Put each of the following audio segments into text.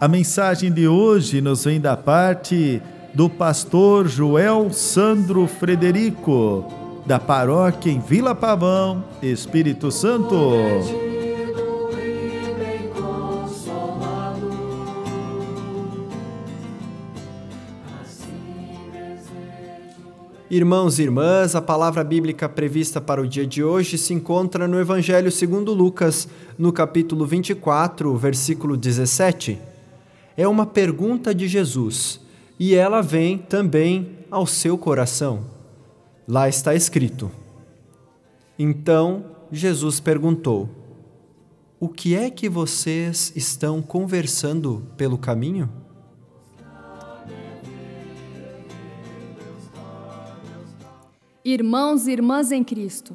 a mensagem de hoje nos vem da parte do pastor Joel Sandro Frederico, da paróquia em Vila Pavão, Espírito Santo. Irmãos e irmãs, a palavra bíblica prevista para o dia de hoje se encontra no Evangelho segundo Lucas, no capítulo 24, versículo 17. É uma pergunta de Jesus e ela vem também ao seu coração. Lá está escrito: Então Jesus perguntou: O que é que vocês estão conversando pelo caminho? Irmãos e irmãs em Cristo,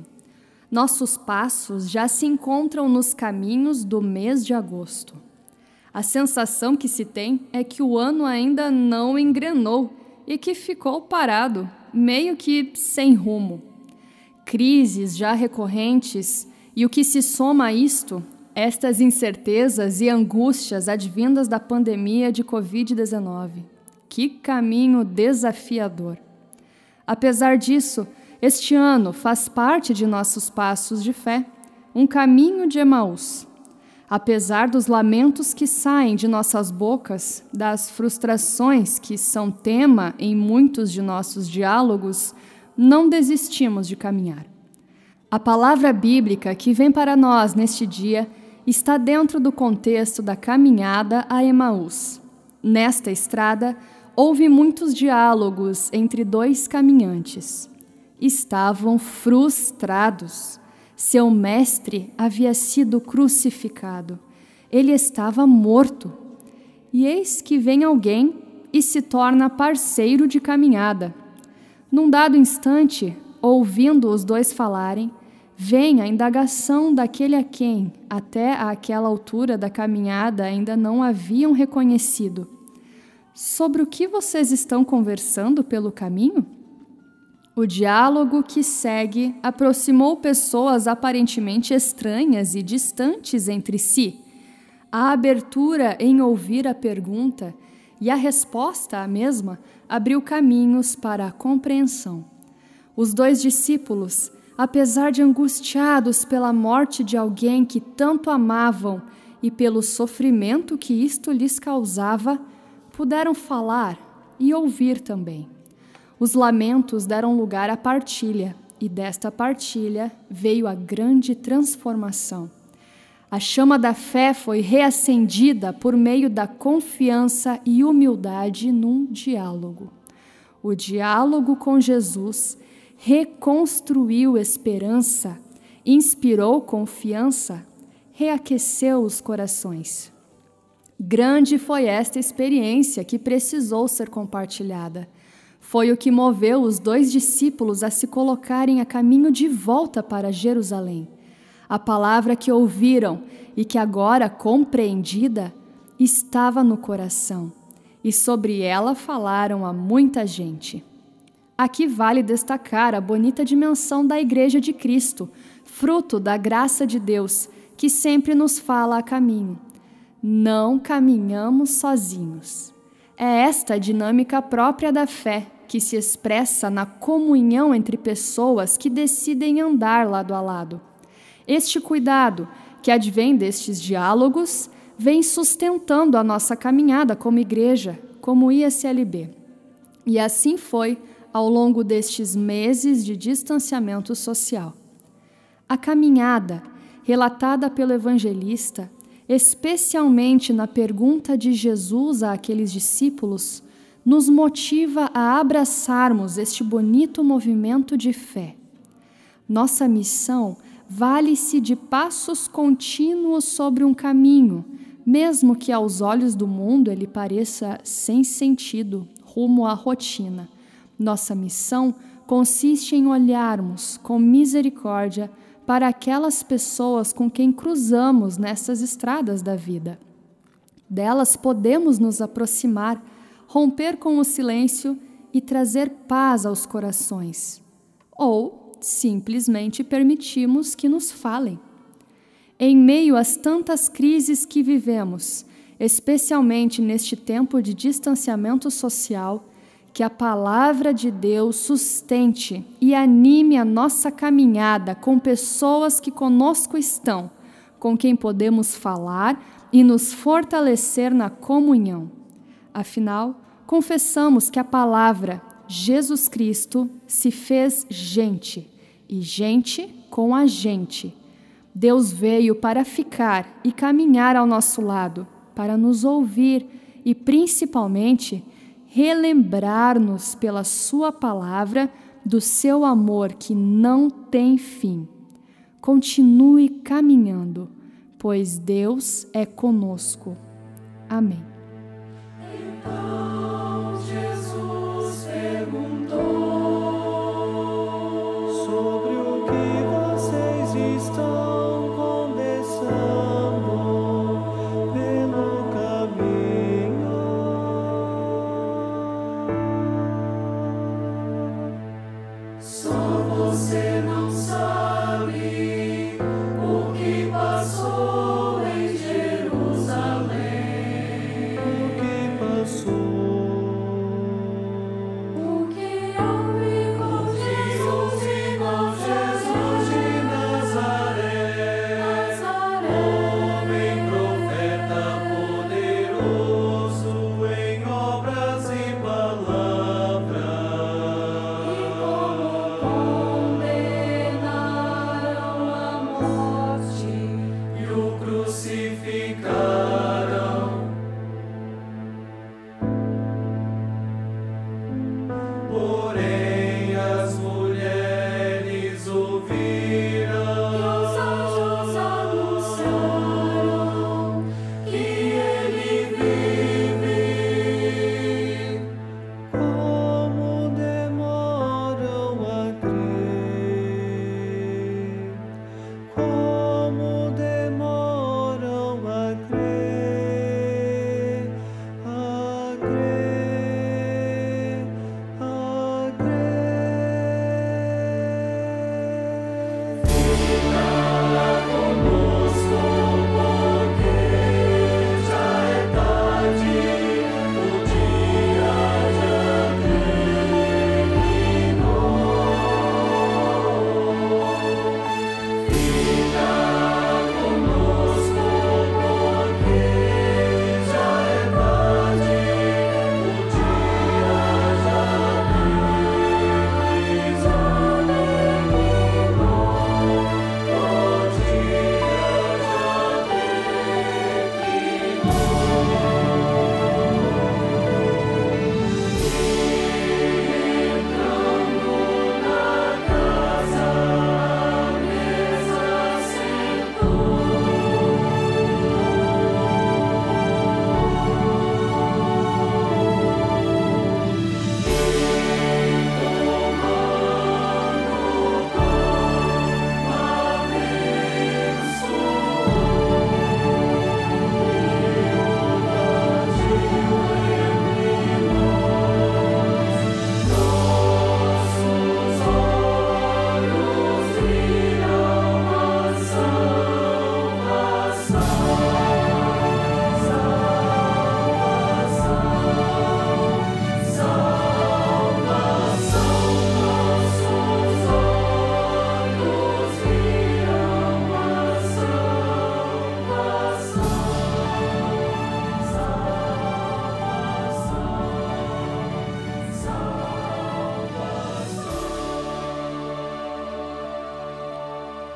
nossos passos já se encontram nos caminhos do mês de agosto. A sensação que se tem é que o ano ainda não engrenou e que ficou parado, meio que sem rumo. Crises já recorrentes e o que se soma a isto, estas incertezas e angústias advindas da pandemia de Covid-19. Que caminho desafiador! Apesar disso, este ano faz parte de nossos passos de fé, um caminho de Emaús. Apesar dos lamentos que saem de nossas bocas, das frustrações que são tema em muitos de nossos diálogos, não desistimos de caminhar. A palavra bíblica que vem para nós neste dia está dentro do contexto da caminhada a Emaús. Nesta estrada, houve muitos diálogos entre dois caminhantes. Estavam frustrados. Seu mestre havia sido crucificado. Ele estava morto. E eis que vem alguém e se torna parceiro de caminhada. Num dado instante, ouvindo os dois falarem, vem a indagação daquele a quem, até àquela altura da caminhada, ainda não haviam reconhecido Sobre o que vocês estão conversando pelo caminho? O diálogo que segue aproximou pessoas aparentemente estranhas e distantes entre si. A abertura em ouvir a pergunta e a resposta à mesma abriu caminhos para a compreensão. Os dois discípulos, apesar de angustiados pela morte de alguém que tanto amavam e pelo sofrimento que isto lhes causava, puderam falar e ouvir também. Os lamentos deram lugar à partilha, e desta partilha veio a grande transformação. A chama da fé foi reacendida por meio da confiança e humildade num diálogo. O diálogo com Jesus reconstruiu esperança, inspirou confiança, reaqueceu os corações. Grande foi esta experiência que precisou ser compartilhada. Foi o que moveu os dois discípulos a se colocarem a caminho de volta para Jerusalém. A palavra que ouviram e que agora compreendida estava no coração, e sobre ela falaram a muita gente. Aqui vale destacar a bonita dimensão da Igreja de Cristo, fruto da graça de Deus, que sempre nos fala a caminho não caminhamos sozinhos. É esta a dinâmica própria da fé que se expressa na comunhão entre pessoas que decidem andar lado a lado. Este cuidado, que advém destes diálogos, vem sustentando a nossa caminhada como igreja, como ISLB. E assim foi ao longo destes meses de distanciamento social. A caminhada, relatada pelo evangelista, especialmente na pergunta de Jesus àqueles discípulos, nos motiva a abraçarmos este bonito movimento de fé. Nossa missão vale-se de passos contínuos sobre um caminho, mesmo que aos olhos do mundo ele pareça sem sentido, rumo à rotina. Nossa missão consiste em olharmos com misericórdia para aquelas pessoas com quem cruzamos nessas estradas da vida. Delas podemos nos aproximar, romper com o silêncio e trazer paz aos corações. Ou simplesmente permitimos que nos falem. Em meio às tantas crises que vivemos, especialmente neste tempo de distanciamento social, que a palavra de Deus sustente e anime a nossa caminhada com pessoas que conosco estão, com quem podemos falar e nos fortalecer na comunhão. Afinal, confessamos que a palavra Jesus Cristo se fez gente e gente com a gente. Deus veio para ficar e caminhar ao nosso lado, para nos ouvir e, principalmente, relembrar-nos pela Sua palavra do seu amor que não tem fim. Continue caminhando, pois Deus é conosco. Amém.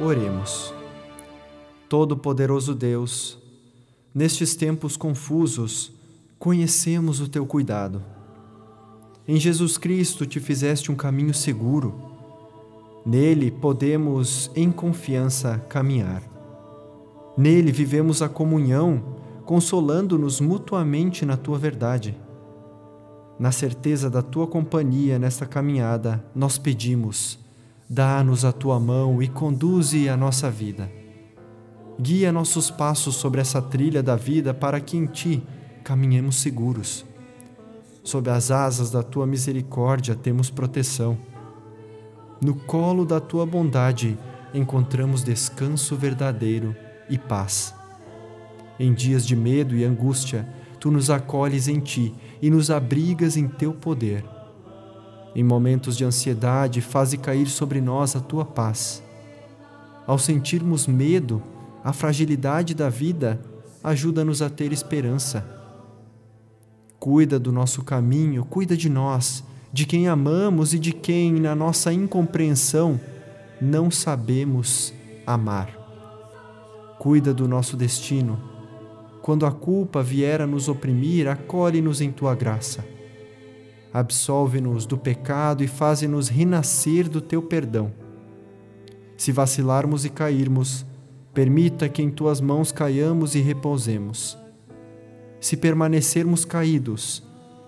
Oremos. Todo-Poderoso Deus, nestes tempos confusos, conhecemos o teu cuidado. Em Jesus Cristo te fizeste um caminho seguro. Nele podemos, em confiança, caminhar. Nele vivemos a comunhão, consolando-nos mutuamente na tua verdade. Na certeza da tua companhia nesta caminhada, nós pedimos: dá-nos a tua mão e conduze a nossa vida. Guia nossos passos sobre essa trilha da vida para que em ti caminhemos seguros. Sob as asas da tua misericórdia temos proteção. No colo da tua bondade encontramos descanso verdadeiro e paz. Em dias de medo e angústia, tu nos acolhes em ti e nos abrigas em teu poder. Em momentos de ansiedade, faze cair sobre nós a tua paz. Ao sentirmos medo, a fragilidade da vida, ajuda-nos a ter esperança. Cuida do nosso caminho, cuida de nós, de quem amamos e de quem, na nossa incompreensão, não sabemos amar. Cuida do nosso destino. Quando a culpa vier a nos oprimir, acolhe-nos em tua graça. Absolve-nos do pecado e faze-nos renascer do teu perdão. Se vacilarmos e cairmos, permita que em tuas mãos caiamos e repousemos. Se permanecermos caídos,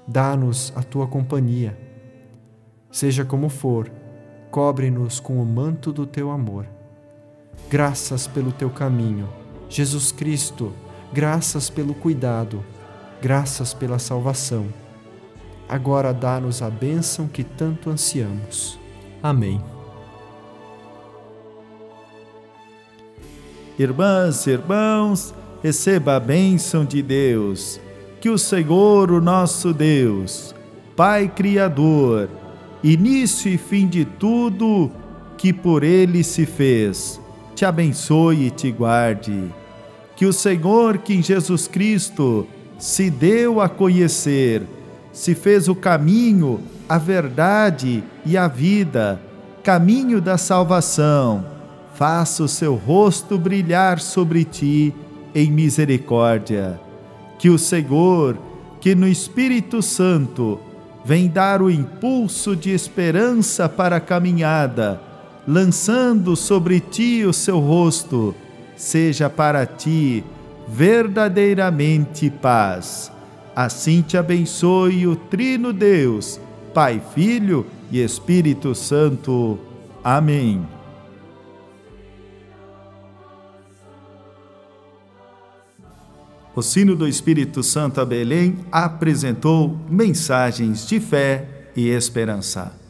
dá-nos a tua companhia. Seja como for, cobre-nos com o manto do teu amor. Graças pelo teu caminho, Jesus Cristo, graças pelo cuidado, graças pela salvação. Agora dá-nos a bênção que tanto ansiamos. Amém. Irmãs e irmãos, receba a bênção de Deus. Que o Senhor, o nosso Deus, Pai Criador, início e fim de tudo que por Ele se fez, te abençoe e te guarde. Que o Senhor, que em Jesus Cristo se deu a conhecer, se fez o caminho, a verdade e a vida, caminho da salvação, faça o seu rosto brilhar sobre ti em misericórdia. Que o Senhor, que no Espírito Santo vem dar o impulso de esperança para a caminhada, lançando sobre ti o seu rosto, seja para ti verdadeiramente paz. Assim te abençoe o Trino Deus, Pai, Filho e Espírito Santo. Amém. O sino do Espírito Santo a Belém apresentou mensagens de fé e esperança.